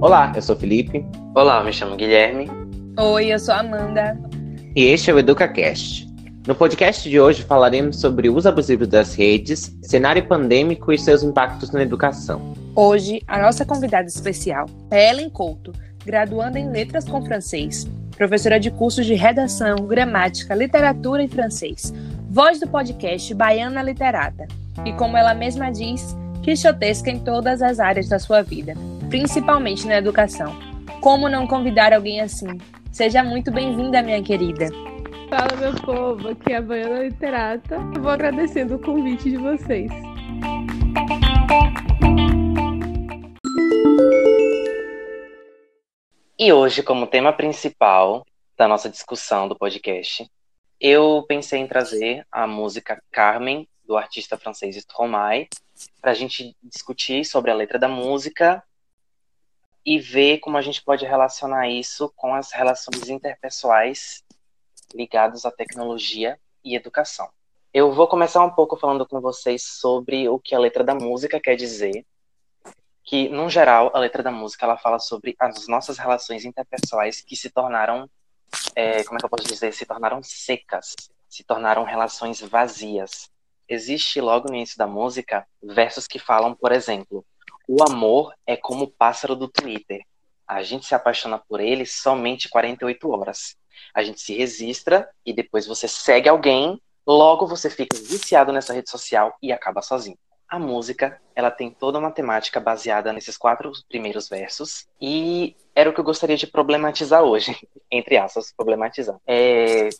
Olá, eu sou Felipe. Olá, me chamo Guilherme. Oi, eu sou Amanda. E este é o EducaCast. No podcast de hoje falaremos sobre o uso abusivo das redes, cenário pandêmico e seus impactos na educação. Hoje, a nossa convidada especial é Ellen Couto, graduanda em Letras com Francês, professora de cursos de redação, gramática, literatura e francês, voz do podcast Baiana Literata, e como ela mesma diz, quixotesca em todas as áreas da sua vida, principalmente na educação. Como não convidar alguém assim? Seja muito bem-vinda, minha querida. Fala, meu povo, aqui é a Baiana Literata. Eu vou agradecendo o convite de vocês. E hoje, como tema principal da nossa discussão do podcast, eu pensei em trazer a música Carmen, do artista francês Stromae, para a gente discutir sobre a letra da música e ver como a gente pode relacionar isso com as relações interpessoais ligadas à tecnologia e educação. Eu vou começar um pouco falando com vocês sobre o que a letra da música quer dizer, que, no geral, a letra da música ela fala sobre as nossas relações interpessoais que se tornaram, é, como é que eu posso dizer, se tornaram secas, se tornaram relações vazias. Existe logo no início da música versos que falam, por exemplo, o amor é como o pássaro do Twitter. A gente se apaixona por ele somente 48 horas. A gente se registra e depois você segue alguém, logo você fica viciado nessa rede social e acaba sozinho. A música, ela tem toda uma temática baseada nesses quatro primeiros versos e era o que eu gostaria de problematizar hoje, entre aspas, problematizar. É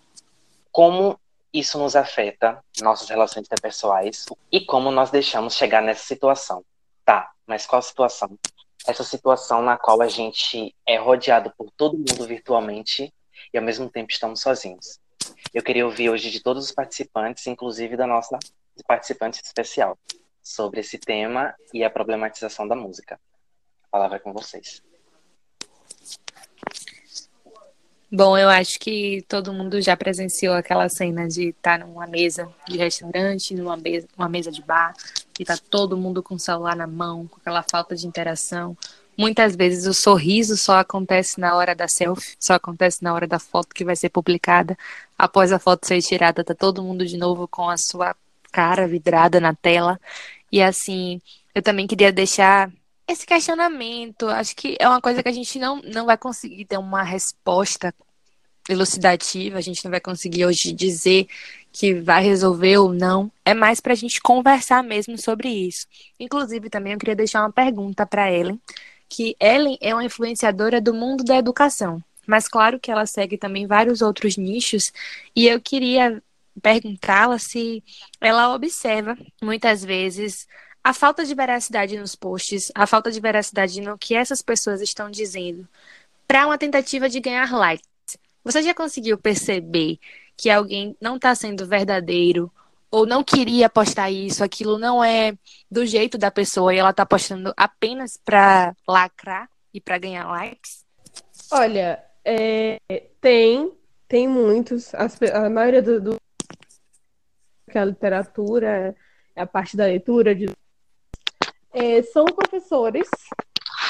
como isso nos afeta, nossas relações interpessoais e como nós deixamos chegar nessa situação. Tá, mas qual situação? Essa situação na qual a gente é rodeado por todo mundo virtualmente e ao mesmo tempo estamos sozinhos. Eu queria ouvir hoje de todos os participantes, inclusive da nossa participante especial, sobre esse tema e a problematização da música. A palavra é com vocês. Bom, eu acho que todo mundo já presenciou aquela cena de estar numa mesa de restaurante, numa mesa, uma mesa de bar, e tá todo mundo com o celular na mão, com aquela falta de interação. Muitas vezes o sorriso só acontece na hora da selfie, só acontece na hora da foto que vai ser publicada. Após a foto ser tirada, tá todo mundo de novo com a sua cara vidrada na tela. E assim, eu também queria deixar esse questionamento. Acho que é uma coisa que a gente não, não vai conseguir ter uma resposta elucidativa, a gente não vai conseguir hoje dizer que vai resolver ou não. É mais para a gente conversar mesmo sobre isso. Inclusive, também eu queria deixar uma pergunta para Ellen, que Ellen é uma influenciadora do mundo da educação. Mas claro que ela segue também vários outros nichos, e eu queria perguntá-la se ela observa muitas vezes a falta de veracidade nos posts, a falta de veracidade no que essas pessoas estão dizendo, para uma tentativa de ganhar likes. Você já conseguiu perceber que alguém não está sendo verdadeiro ou não queria postar isso, aquilo não é do jeito da pessoa e ela está postando apenas para lacrar e para ganhar likes? Olha, é, tem, tem muitos. As, a maioria do, do que a literatura é a parte da leitura de é, são professores,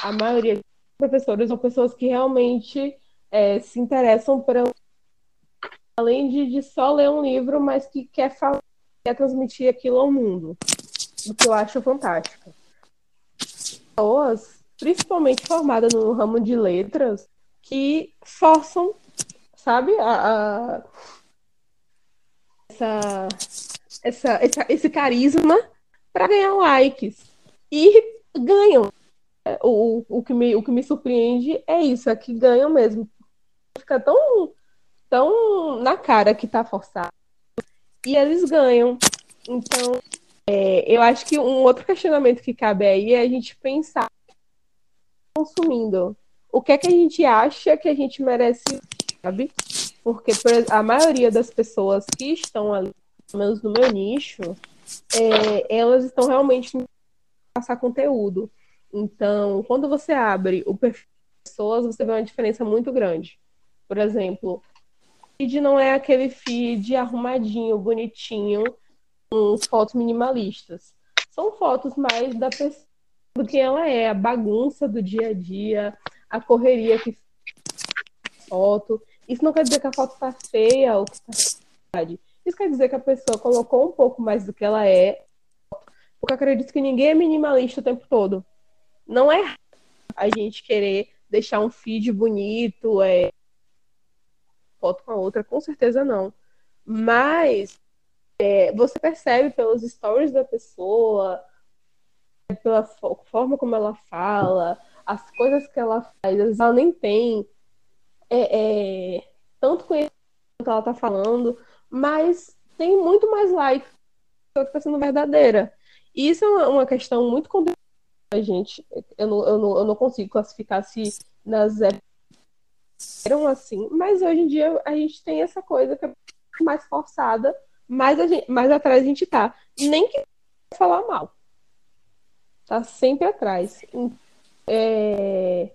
a maioria de professores são pessoas que realmente é, se interessam por além de, de, só ler um livro, mas que quer falar, quer transmitir aquilo ao mundo, o que eu acho fantástico. Pessoas, principalmente formadas no ramo de letras, que forçam, sabe, a, a essa, essa, essa, esse carisma para ganhar likes e ganham. O, o, que me, o que me surpreende é isso, é que ganham mesmo. Fica tão, tão na cara que tá forçado. E eles ganham. Então, é, eu acho que um outro questionamento que cabe aí é a gente pensar consumindo. O que é que a gente acha que a gente merece, sabe? Porque a maioria das pessoas que estão ali, pelo menos no meu nicho, é, elas estão realmente passar conteúdo. Então, quando você abre o perfil das pessoas, você vê uma diferença muito grande. Por exemplo, feed não é aquele feed arrumadinho, bonitinho, com fotos minimalistas. São fotos mais da pessoa do que ela é, a bagunça do dia a dia, a correria que foto. Isso não quer dizer que a foto está feia ou que está Isso quer dizer que a pessoa colocou um pouco mais do que ela é, porque eu acredito que ninguém é minimalista o tempo todo. Não é a gente querer deixar um feed bonito, é foto com a outra, com certeza não. Mas é, você percebe pelos stories da pessoa, pela forma como ela fala, as coisas que ela faz, ela nem tem é, é, tanto conhecimento que ela tá falando, mas tem muito mais like que está sendo verdadeira. E isso é uma questão muito complicada, gente. Eu não, eu, não, eu não consigo classificar se nas épocas eram assim, mas hoje em dia a gente tem essa coisa que é mais forçada, mais, a gente, mais atrás a gente tá. Nem que falar mal. Tá sempre atrás. É...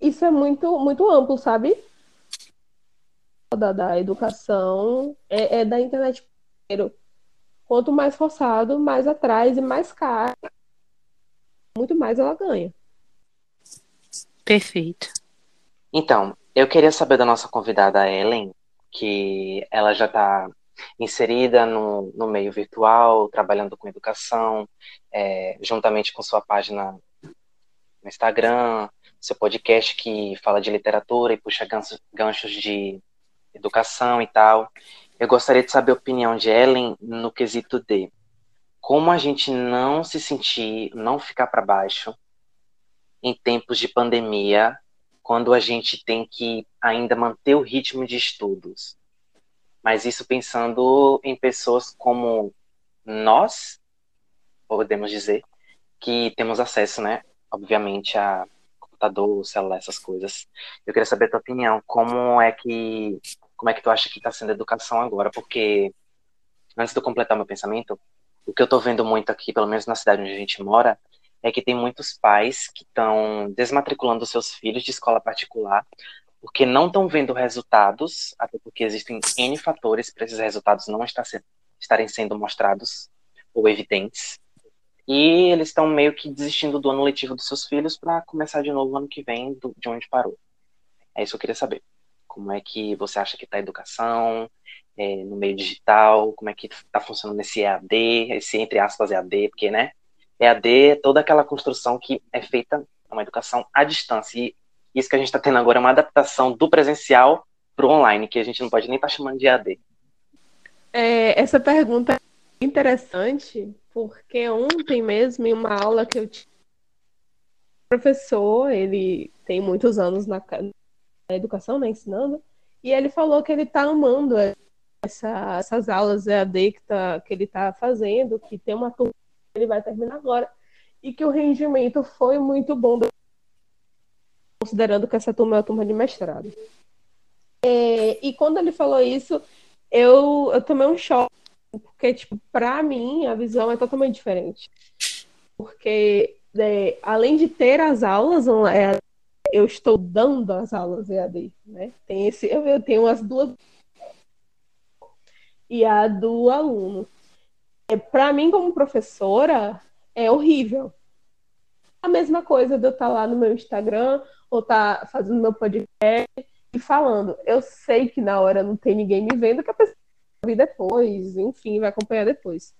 Isso é muito, muito amplo, sabe? Da, da educação é, é da internet primeiro. Quanto mais forçado, mais atrás e mais caro, muito mais ela ganha. Perfeito. Então, eu queria saber da nossa convidada Ellen, que ela já está inserida no, no meio virtual, trabalhando com educação, é, juntamente com sua página no Instagram, seu podcast que fala de literatura e puxa ganchos, ganchos de educação e tal. Eu gostaria de saber a opinião de Ellen no quesito de como a gente não se sentir, não ficar para baixo em tempos de pandemia, quando a gente tem que ainda manter o ritmo de estudos. Mas isso pensando em pessoas como nós, podemos dizer, que temos acesso, né, obviamente, a computador, celular, essas coisas. Eu queria saber a tua opinião, como é que como é que tu acha que está sendo a educação agora? Porque antes de eu completar meu pensamento, o que eu estou vendo muito aqui, pelo menos na cidade onde a gente mora, é que tem muitos pais que estão desmatriculando seus filhos de escola particular porque não estão vendo resultados, até porque existem N fatores para esses resultados não estarem sendo mostrados ou evidentes. E eles estão meio que desistindo do ano letivo dos seus filhos para começar de novo ano que vem do, de onde parou. É isso que eu queria saber. Como é que você acha que está a educação é, no meio digital? Como é que está funcionando esse EAD, esse entre aspas EAD, porque, né? EAD é toda aquela construção que é feita uma educação à distância. E isso que a gente está tendo agora é uma adaptação do presencial para o online, que a gente não pode nem estar tá chamando de EAD. É, essa pergunta é interessante, porque ontem mesmo, em uma aula que eu tive, professor, ele tem muitos anos na, na educação, né, ensinando, e ele falou que ele está amando essa, essas aulas EAD que, tá, que ele está fazendo, que tem uma turma ele vai terminar agora, e que o rendimento foi muito bom, considerando que essa turma é uma turma de mestrado. É, e quando ele falou isso, eu, eu tomei um choque, porque, tipo, para mim, a visão é totalmente diferente. Porque, é, além de ter as aulas, é, eu estou dando as aulas EAD, né? Tem esse, eu tenho as duas e a do aluno. É, para mim, como professora, é horrível. A mesma coisa de eu estar lá no meu Instagram ou estar fazendo meu podcast e falando. Eu sei que na hora não tem ninguém me vendo, que a pessoa vai depois, enfim, vai acompanhar depois.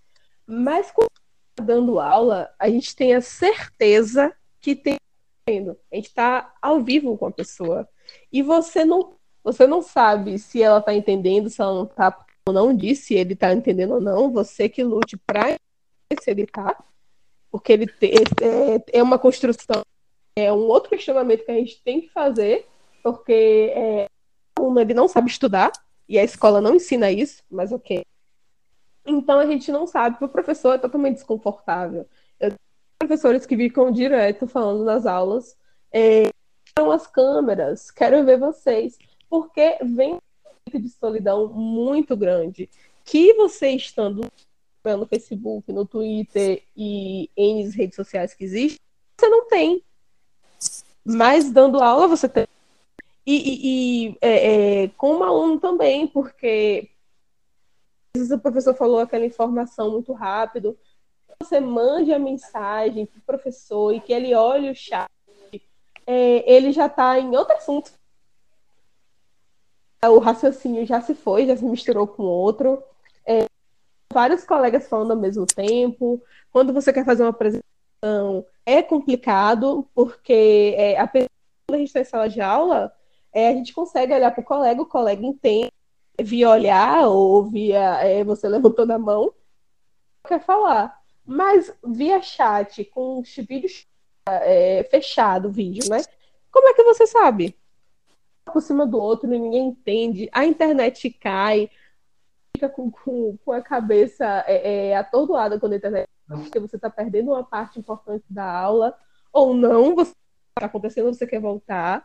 Mas quando tá dando aula, a gente tem a certeza que tem vendo. A gente está ao vivo com a pessoa. E você não, você não sabe se ela está entendendo, se ela não está ou não disse, se ele está entendendo ou não. Você que lute para se ele está. Porque ele te, é, é uma construção, é um outro questionamento que a gente tem que fazer, porque é, ele não sabe estudar, e a escola não ensina isso, mas ok. Então a gente não sabe, o professor é totalmente desconfortável. Eu professores que ficam direto falando nas aulas, é, as câmeras, quero ver vocês, porque vem de solidão muito grande que você estando no Facebook, no Twitter e em redes sociais que existem, você não tem. Mas dando aula você tem. E, e, e é, é, como aluno também, porque às vezes o professor falou aquela informação muito rápido, você mande a mensagem para o professor e que ele olhe o chat, é, ele já está em outro assunto. O raciocínio já se foi, já se misturou com outro. É, vários colegas falando ao mesmo tempo. Quando você quer fazer uma apresentação, é complicado, porque é, quando a gente está em sala de aula, é, a gente consegue olhar para o colega, o colega entende via olhar ou via é, você levantando a mão, quer falar. Mas via chat, com os vídeos é, fechado, vídeo, né? Como é que você sabe? Por cima do outro, ninguém entende, a internet cai, fica com, com, com a cabeça é, é, atordoada quando a internet porque você está perdendo uma parte importante da aula, ou não, você está acontecendo, você quer voltar.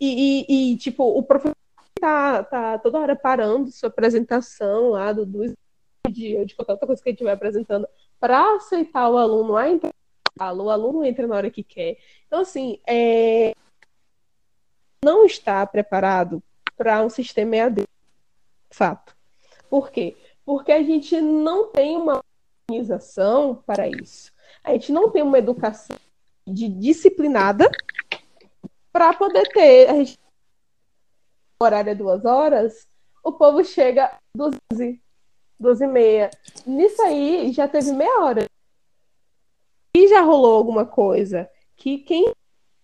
E, e, e, tipo, o professor tá, tá toda hora parando sua apresentação lá do, do de, de qualquer outra coisa que gente vai apresentando para aceitar o aluno a entrar o aluno entra na hora que quer. Então, assim, é... não está preparado para um sistema EAD. Fato. Por quê? Porque a gente não tem uma organização para isso. A gente não tem uma educação de disciplinada para poder ter. A gente horário é duas horas, o povo chega 12, 12 e meia. Nisso aí já teve meia hora. E já rolou alguma coisa que quem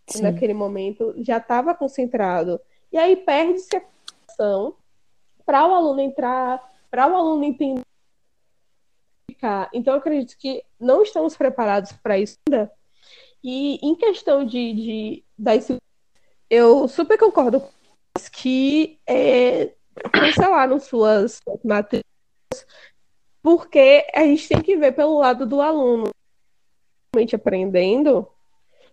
Sim. naquele momento já estava concentrado. E aí perde-se a atenção para o aluno entrar, para o aluno entender. Então, eu acredito que não estamos preparados para isso ainda. E em questão de, de das, eu super concordo que é, cancelaram suas matrizes, porque a gente tem que ver pelo lado do aluno realmente aprendendo.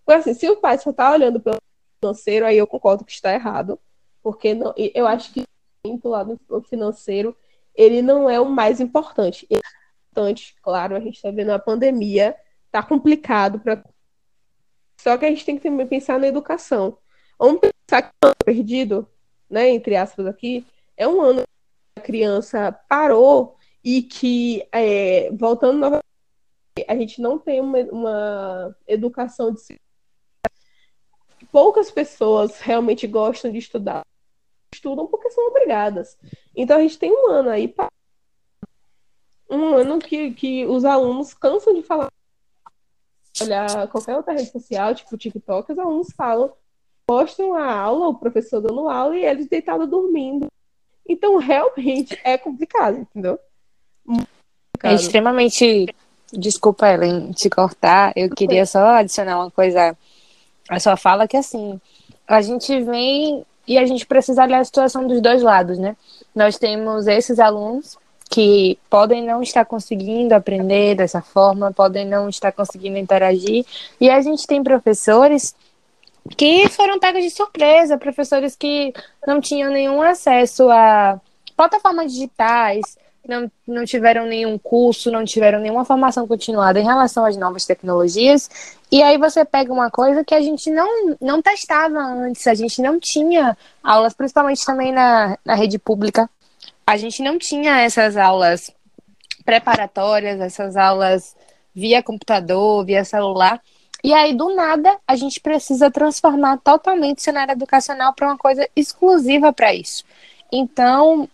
Porque assim, se o pai só está olhando pelo financeiro, aí eu concordo que está errado. Porque não, eu acho que o lado financeiro ele não é o mais importante. É importante, claro, a gente está vendo a pandemia, está complicado para. Só que a gente tem que também pensar na educação. Vamos pensar que o ano perdido, né, entre aspas aqui, é um ano que a criança parou e que, é, voltando novamente, a gente não tem uma, uma educação de poucas pessoas realmente gostam de estudar. Estudam porque são obrigadas. Então a gente tem um ano aí um ano que, que os alunos cansam de falar olhar qualquer outra rede social, tipo TikTok, os alunos falam mostram a aula, o professor dando aula e eles deitados dormindo. Então, realmente é complicado, entendeu? Complicado. É extremamente. Desculpa, Ellen, te cortar. Eu queria só adicionar uma coisa à sua fala, que assim, a gente vem e a gente precisa olhar a situação dos dois lados, né? Nós temos esses alunos que podem não estar conseguindo aprender dessa forma, podem não estar conseguindo interagir, e a gente tem professores que foram pegos de surpresa, professores que não tinham nenhum acesso a plataformas digitais, não, não tiveram nenhum curso, não tiveram nenhuma formação continuada em relação às novas tecnologias. E aí você pega uma coisa que a gente não, não testava antes, a gente não tinha aulas, principalmente também na, na rede pública, a gente não tinha essas aulas preparatórias, essas aulas via computador, via celular. E aí, do nada, a gente precisa transformar totalmente o cenário educacional para uma coisa exclusiva para isso. Então,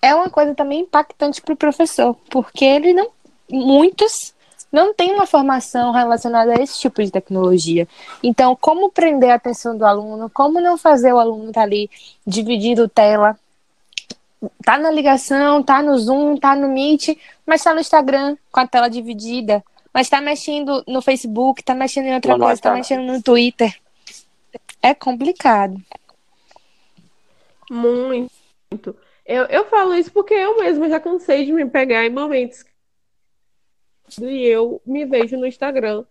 é uma coisa também impactante para o professor, porque ele não. Muitos não têm uma formação relacionada a esse tipo de tecnologia. Então, como prender a atenção do aluno, como não fazer o aluno estar tá ali dividindo tela, tá na ligação, tá no Zoom, tá no Meet, mas tá no Instagram com a tela dividida mas tá mexendo no Facebook, tá mexendo em outra coisa, tá mexendo no Twitter. É complicado. Muito. Eu, eu falo isso porque eu mesma já cansei de me pegar em momentos e eu me vejo no Instagram.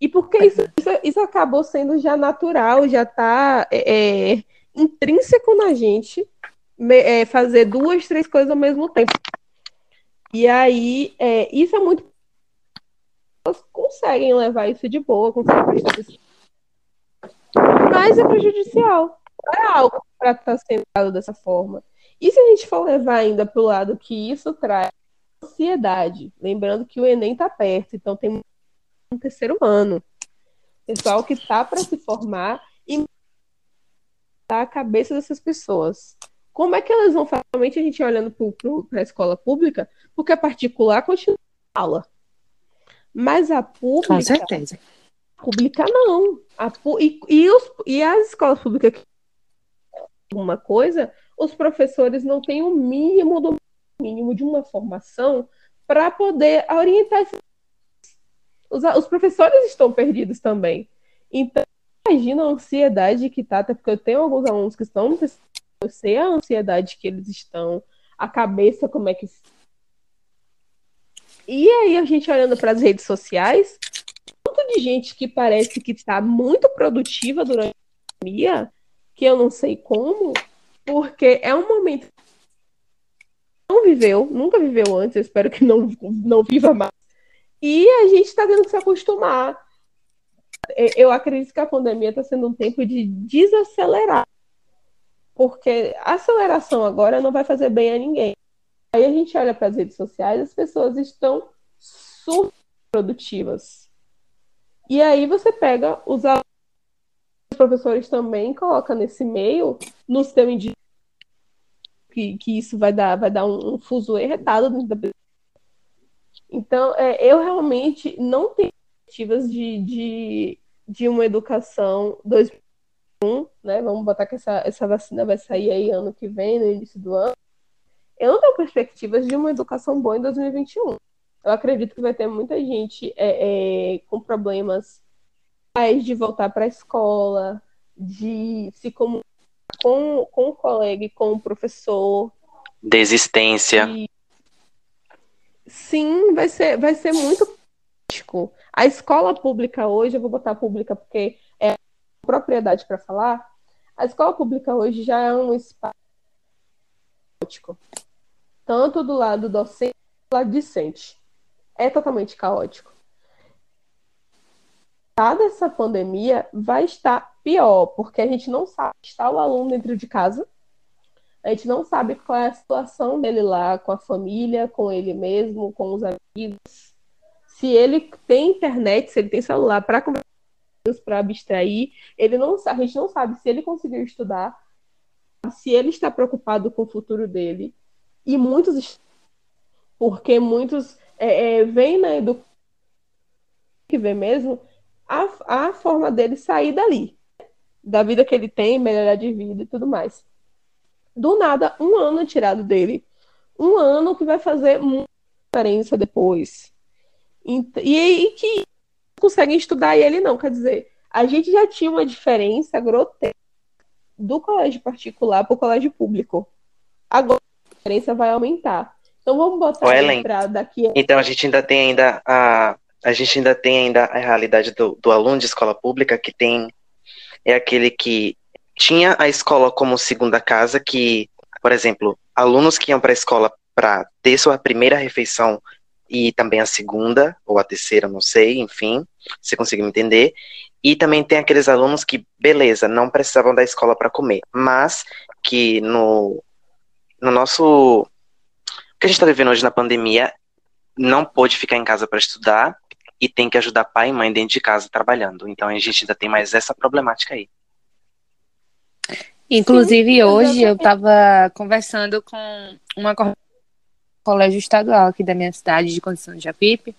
E porque isso, isso, isso acabou sendo já natural, já tá é, é intrínseco na gente é, fazer duas, três coisas ao mesmo tempo. E aí, é, isso é muito elas conseguem levar isso de boa, conseguem Mas é prejudicial. É algo para estar sendo dado dessa forma. E se a gente for levar ainda para o lado que isso traz ansiedade. Lembrando que o Enem está perto, então tem um terceiro ano. Pessoal que está para se formar e a cabeça dessas pessoas. Como é que elas vão fazer? Realmente a gente olhando para a escola pública, porque a particular continua aula. Mas a pública. Com certeza. Pública não. A, e, e, os, e as escolas públicas que alguma coisa, os professores não têm o mínimo do mínimo de uma formação para poder orientar os, os professores estão perdidos também. Então, imagina a ansiedade que tá, até porque eu tenho alguns alunos que estão eu sei a ansiedade que eles estão, a cabeça como é que e aí a gente olhando para as redes sociais, tanto de gente que parece que está muito produtiva durante a pandemia, que eu não sei como, porque é um momento que não viveu, nunca viveu antes, espero que não, não viva mais. E a gente está tendo que se acostumar. Eu acredito que a pandemia está sendo um tempo de desacelerar. Porque a aceleração agora não vai fazer bem a ninguém. Aí a gente olha para as redes sociais, as pessoas estão super produtivas. E aí você pega os alunos, os professores também, coloca nesse meio, no sistema de que, que isso vai dar, vai dar um, um fuso erretado dentro da então, é, eu realmente não tenho perspectivas de, de, de uma educação 2001, né? Vamos botar que essa, essa vacina vai sair aí ano que vem, no início do ano. Eu não tenho perspectivas de uma educação boa em 2021. Eu acredito que vai ter muita gente é, é, com problemas de voltar para a escola, de se comunicar com, com o colega e com o professor. Desistência. E, sim, vai ser, vai ser muito prático. A escola pública hoje, eu vou botar pública porque é propriedade para falar, a escola pública hoje já é um espaço caótico. Tanto do lado docente quanto do lado discente. É totalmente caótico. Dada essa pandemia, vai estar pior, porque a gente não sabe está o aluno dentro de casa, a gente não sabe qual é a situação dele lá com a família, com ele mesmo, com os amigos. Se ele tem internet, se ele tem celular para conversar para abstrair, ele não, a gente não sabe se ele conseguiu estudar, se ele está preocupado com o futuro dele. E muitos, porque muitos é, é, veem na educação que vê mesmo a, a forma dele sair dali, da vida que ele tem, melhorar de vida e tudo mais do nada, um ano tirado dele. Um ano que vai fazer muita diferença depois. E, e que conseguem estudar e ele não. Quer dizer, a gente já tinha uma diferença grotesca do colégio particular para o colégio público. Agora a diferença vai aumentar. Então vamos botar para daqui. Então a gente ainda tem ainda a a gente ainda tem ainda a realidade do, do aluno de escola pública que tem é aquele que tinha a escola como segunda casa, que, por exemplo, alunos que iam para a escola para ter sua primeira refeição e também a segunda, ou a terceira, não sei, enfim, você conseguiu entender. E também tem aqueles alunos que, beleza, não precisavam da escola para comer, mas que no, no nosso. O que a gente está vivendo hoje na pandemia, não pôde ficar em casa para estudar e tem que ajudar pai e mãe dentro de casa trabalhando. Então a gente ainda tem mais essa problemática aí. Inclusive, Sim, hoje eu estava conversando com uma colégio estadual aqui da minha cidade, de Condição de Japipe,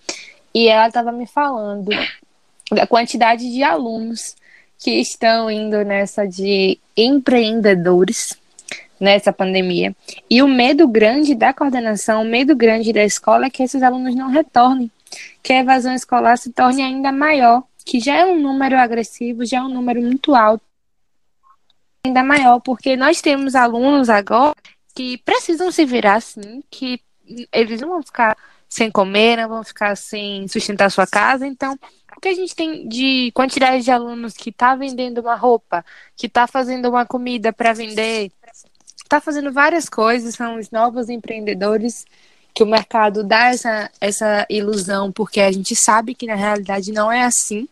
e ela estava me falando da quantidade de alunos que estão indo nessa de empreendedores nessa pandemia. E o medo grande da coordenação, o medo grande da escola é que esses alunos não retornem, que a evasão escolar se torne ainda maior, que já é um número agressivo, já é um número muito alto. Ainda maior, porque nós temos alunos agora que precisam se virar assim, que eles não vão ficar sem comer, não vão ficar sem sustentar sua casa, então o que a gente tem de quantidade de alunos que está vendendo uma roupa, que está fazendo uma comida para vender, está fazendo várias coisas, são os novos empreendedores que o mercado dá essa, essa ilusão, porque a gente sabe que na realidade não é assim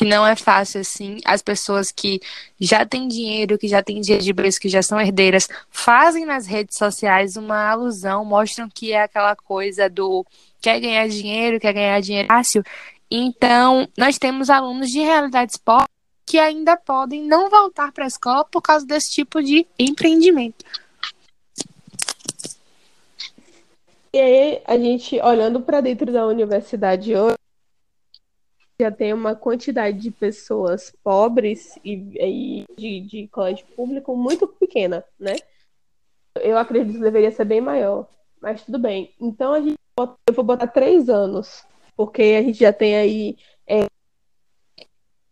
que não é fácil assim. As pessoas que já têm dinheiro, que já têm dinheiro de berço, que já são herdeiras, fazem nas redes sociais uma alusão, mostram que é aquela coisa do quer ganhar dinheiro, quer ganhar dinheiro fácil. Então, nós temos alunos de realidades pobres que ainda podem não voltar para a escola por causa desse tipo de empreendimento. E aí, a gente, olhando para dentro da universidade hoje, já tem uma quantidade de pessoas pobres e, e de, de, colégio público muito pequena, né? Eu acredito que deveria ser bem maior, mas tudo bem. Então a gente eu vou botar três anos, porque a gente já tem aí é,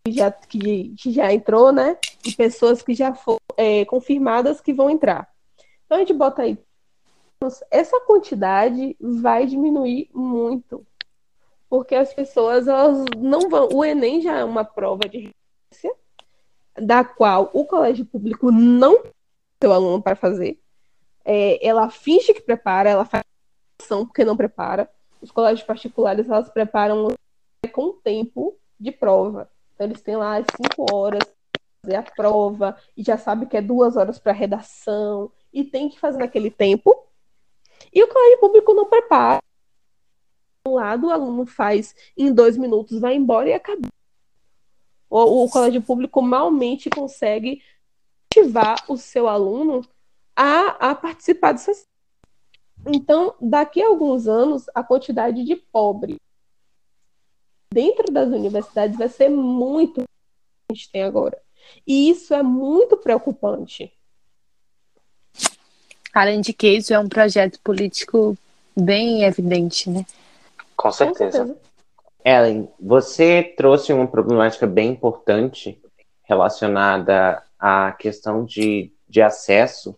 já, que, que, já entrou, né? E pessoas que já foram é, confirmadas que vão entrar. Então a gente bota aí essa quantidade vai diminuir muito. Porque as pessoas elas não vão. O Enem já é uma prova de referência, da qual o colégio público não tem o aluno para fazer. É, ela finge que prepara, ela faz ação porque não prepara. Os colégios particulares elas preparam com tempo de prova. Então, eles têm lá as cinco horas fazer a prova e já sabe que é duas horas para redação e tem que fazer naquele tempo e o colégio público não prepara. Um lado, o aluno faz em dois minutos, vai embora e acabou. O, o colégio público malmente consegue motivar o seu aluno a, a participar dessas. Então, daqui a alguns anos, a quantidade de pobre dentro das universidades vai ser muito que a gente tem agora. E isso é muito preocupante. Além de que isso é um projeto político bem evidente, né? Com certeza. Com certeza. Ellen, você trouxe uma problemática bem importante relacionada à questão de, de acesso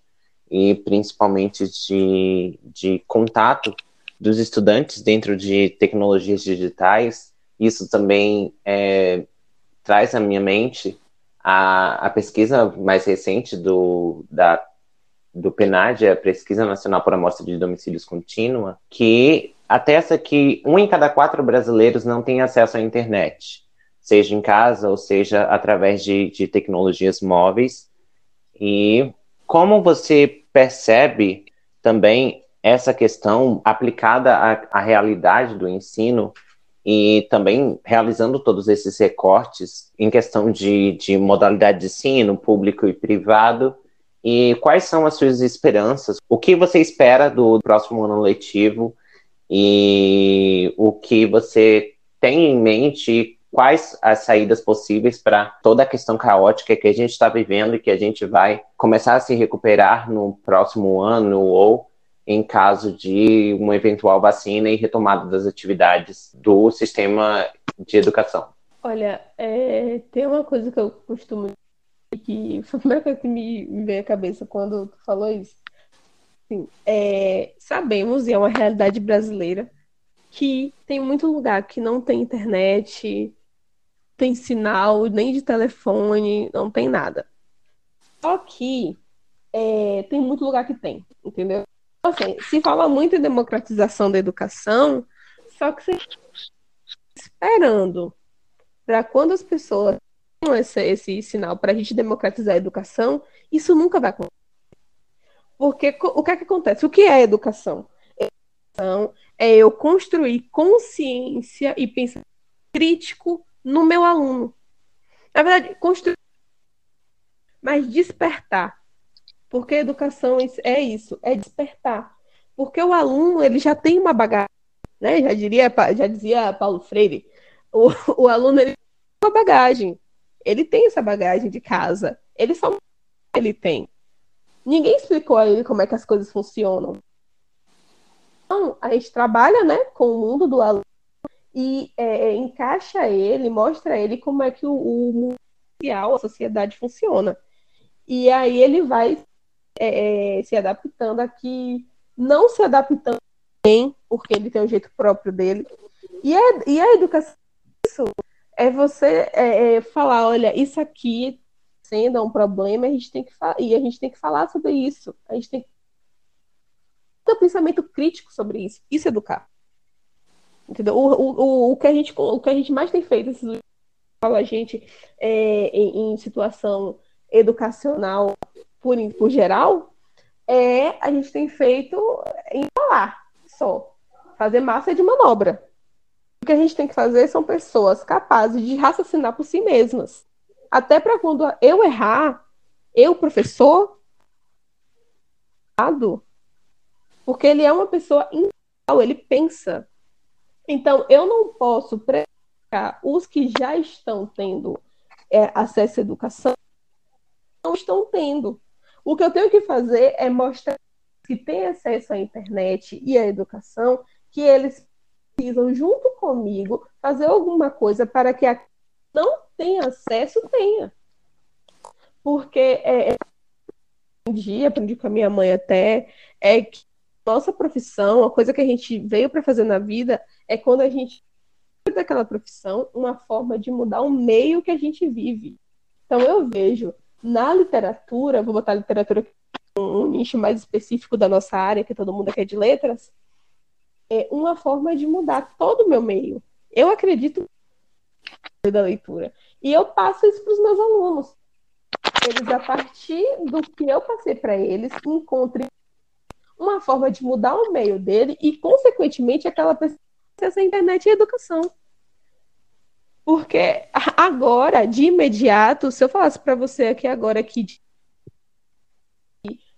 e principalmente de, de contato dos estudantes dentro de tecnologias digitais. Isso também é, traz à minha mente a, a pesquisa mais recente do, da do PNAD, a Pesquisa Nacional por Amostra de Domicílios Contínua, que atesta que um em cada quatro brasileiros não tem acesso à internet, seja em casa ou seja através de, de tecnologias móveis. E como você percebe também essa questão aplicada à, à realidade do ensino e também realizando todos esses recortes em questão de, de modalidade de ensino, público e privado, e quais são as suas esperanças? O que você espera do próximo ano letivo? E o que você tem em mente? Quais as saídas possíveis para toda a questão caótica que a gente está vivendo e que a gente vai começar a se recuperar no próximo ano ou em caso de uma eventual vacina e retomada das atividades do sistema de educação? Olha, é, tem uma coisa que eu costumo que foi a primeira coisa que me, veio à cabeça quando tu falou isso. Assim, é, sabemos, e é uma realidade brasileira, que tem muito lugar que não tem internet, tem sinal, nem de telefone, não tem nada. Só que é, tem muito lugar que tem, entendeu? Assim, se fala muito em democratização da educação, só que você está esperando para quando as pessoas esse, esse sinal para a gente democratizar a educação, isso nunca vai acontecer. Porque o que é que acontece? O que é educação? Educação é eu construir consciência e pensamento crítico no meu aluno. Na verdade, construir, mas despertar. Porque educação é isso, é despertar. Porque o aluno ele já tem uma bagagem, né? Já diria, já dizia Paulo Freire, o, o aluno ele tem uma bagagem. Ele tem essa bagagem de casa. Ele só ele tem. Ninguém explicou a ele como é que as coisas funcionam. Então, a gente trabalha, né, com o mundo do aluno e é, encaixa ele, mostra ele como é que o, o mundo social, a sociedade funciona. E aí ele vai é, é, se adaptando aqui, não se adaptando bem, porque ele tem um jeito próprio dele. E a, e a educação isso é você é, é, falar, olha, isso aqui sendo um problema, a gente tem que e a gente tem que falar sobre isso. A gente tem que ter um pensamento crítico sobre isso. Isso é educar. Entendeu? O, o, o, que a gente, o que a gente mais tem feito esses a gente é, em, em, situação educacional por, por geral, é a gente tem feito em falar só, fazer massa de manobra. O que a gente tem que fazer são pessoas capazes de raciocinar por si mesmas. Até para quando eu errar, eu, professor, porque ele é uma pessoa integral, ele pensa. Então, eu não posso prejudicar os que já estão tendo é, acesso à educação, não estão tendo. O que eu tenho que fazer é mostrar que têm acesso à internet e à educação, que eles precisam, junto comigo, fazer alguma coisa para que a não tenha acesso, tenha. Porque é, aprendi, aprendi com a minha mãe até, é que nossa profissão, a coisa que a gente veio para fazer na vida, é quando a gente daquela profissão uma forma de mudar o meio que a gente vive. Então eu vejo na literatura, vou botar literatura um, um nicho mais específico da nossa área, que todo mundo aqui é de letras, é uma forma de mudar todo o meu meio. Eu acredito da leitura. E eu passo isso para os meus alunos eles, a partir do que eu passei para eles, encontrem uma forma de mudar o meio dele e, consequentemente, aquela pessoa essa internet e educação. Porque agora, de imediato, se eu falasse para você aqui agora que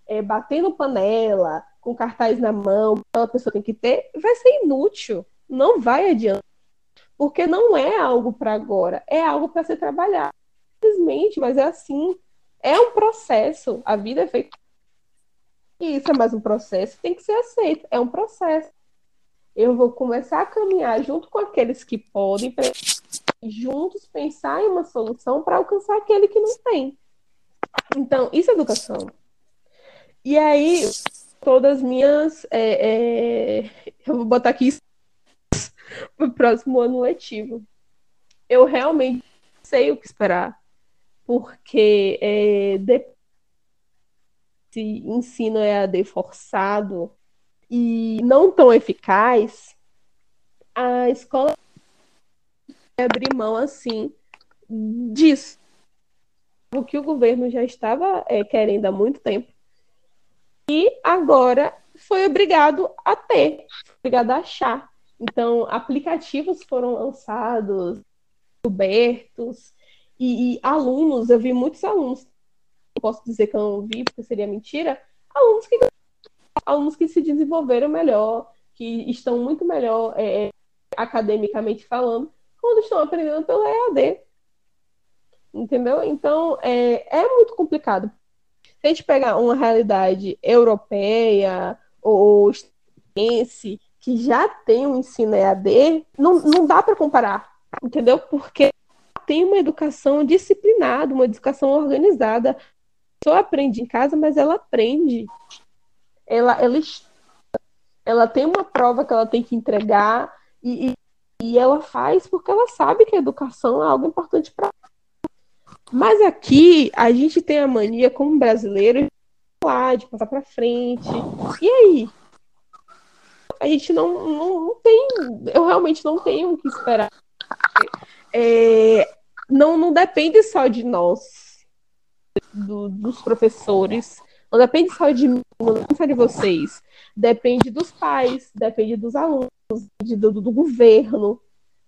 é, batendo panela, com cartaz na mão, a pessoa tem que ter, vai ser inútil, não vai adiantar. Porque não é algo para agora, é algo para ser trabalhado. Simplesmente, mas é assim. É um processo. A vida é feita. E isso é mais um processo, tem que ser aceito. É um processo. Eu vou começar a caminhar junto com aqueles que podem, juntos pensar em uma solução para alcançar aquele que não tem. Então, isso é educação. E aí, todas as minhas. É, é, eu vou botar aqui para o próximo ano letivo. Eu realmente sei o que esperar porque é, se ensino EAD forçado e não tão eficaz, a escola abrir mão assim disso. O que o governo já estava é, querendo há muito tempo. E agora foi obrigado a ter, obrigado a achar. Então, aplicativos foram lançados, cobertos, e, e, alunos, eu vi muitos alunos, posso dizer que eu não vi, porque seria mentira, alunos que, alunos que se desenvolveram melhor, que estão muito melhor é academicamente falando, quando estão aprendendo pelo EAD. Entendeu? Então, é, é muito complicado. Se a gente pegar uma realidade europeia ou estadunidense, que já tem um ensino EAD, não, não dá para comparar, entendeu? Porque tem uma educação disciplinada, uma educação organizada. Só aprende em casa, mas ela aprende. Ela, ela, ela tem uma prova que ela tem que entregar e, e, e ela faz porque ela sabe que a educação é algo importante para mas aqui a gente tem a mania como brasileiro de falar, de passar para frente. E aí? A gente não, não, não tem, eu realmente não tenho o que esperar é, não, não depende só de nós, do, dos professores, não depende só de mim, não depende só de vocês. Depende dos pais, depende dos alunos, do, do governo.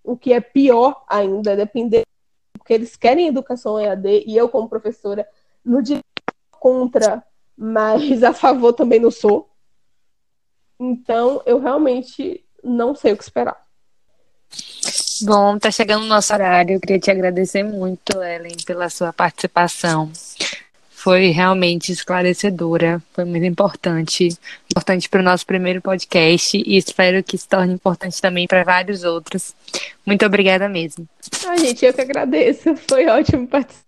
O que é pior ainda, é depender porque eles querem educação EAD e eu, como professora, no direito contra, mas a favor também não sou. Então, eu realmente não sei o que esperar. Bom, tá chegando o nosso horário. Eu queria te agradecer muito, Ellen, pela sua participação. Foi realmente esclarecedora, foi muito importante, importante para o nosso primeiro podcast e espero que se torne importante também para vários outros. Muito obrigada mesmo. Ah, gente, eu que agradeço. Foi ótimo participar.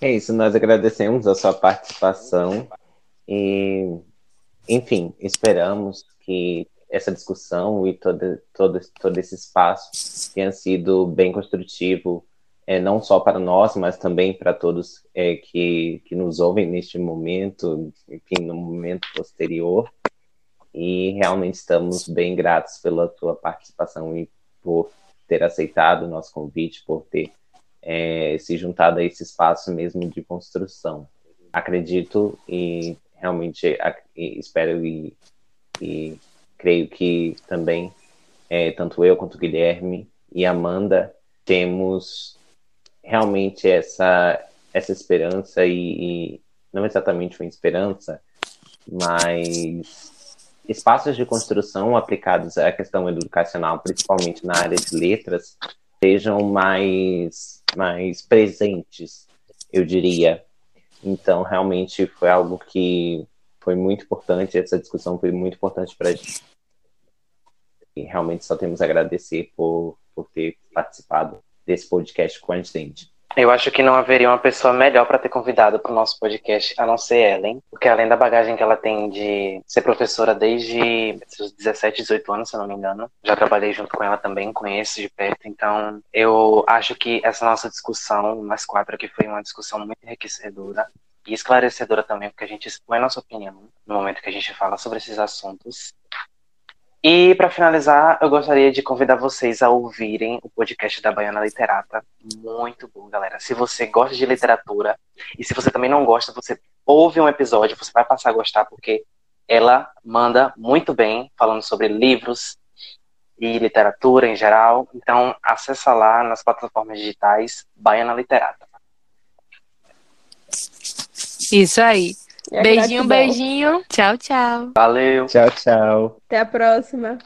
É isso, nós agradecemos a sua participação e, enfim, esperamos que essa discussão e todo, todo, todo esse espaço tenha sido bem construtivo, é, não só para nós, mas também para todos é, que, que nos ouvem neste momento, enfim, no momento posterior. E realmente estamos bem gratos pela tua participação e por ter aceitado o nosso convite, por ter é, se juntado a esse espaço mesmo de construção. Acredito e realmente espero e, e, creio que também é, tanto eu quanto Guilherme e Amanda temos realmente essa essa esperança e, e não exatamente uma esperança, mas espaços de construção aplicados à questão educacional, principalmente na área de letras, sejam mais, mais presentes, eu diria. Então, realmente foi algo que foi muito importante, essa discussão foi muito importante para a gente. E realmente só temos a agradecer por, por ter participado desse podcast com a gente. Eu acho que não haveria uma pessoa melhor para ter convidado para o nosso podcast a não ser Ellen, porque além da bagagem que ela tem de ser professora desde seus 17, 18 anos, se eu não me engano, já trabalhei junto com ela também, conheço de perto, então eu acho que essa nossa discussão, nós quatro aqui, foi uma discussão muito enriquecedora e esclarecedora também, porque a gente expõe a nossa opinião no momento que a gente fala sobre esses assuntos. E para finalizar, eu gostaria de convidar vocês a ouvirem o podcast da Baiana Literata. Muito bom, galera. Se você gosta de literatura e se você também não gosta, você ouve um episódio, você vai passar a gostar porque ela manda muito bem falando sobre livros e literatura em geral. Então, acessa lá nas plataformas digitais Baiana Literata. Isso aí. Beijinho, beijinho. Tchau, tchau. Valeu. Tchau, tchau. Até a próxima.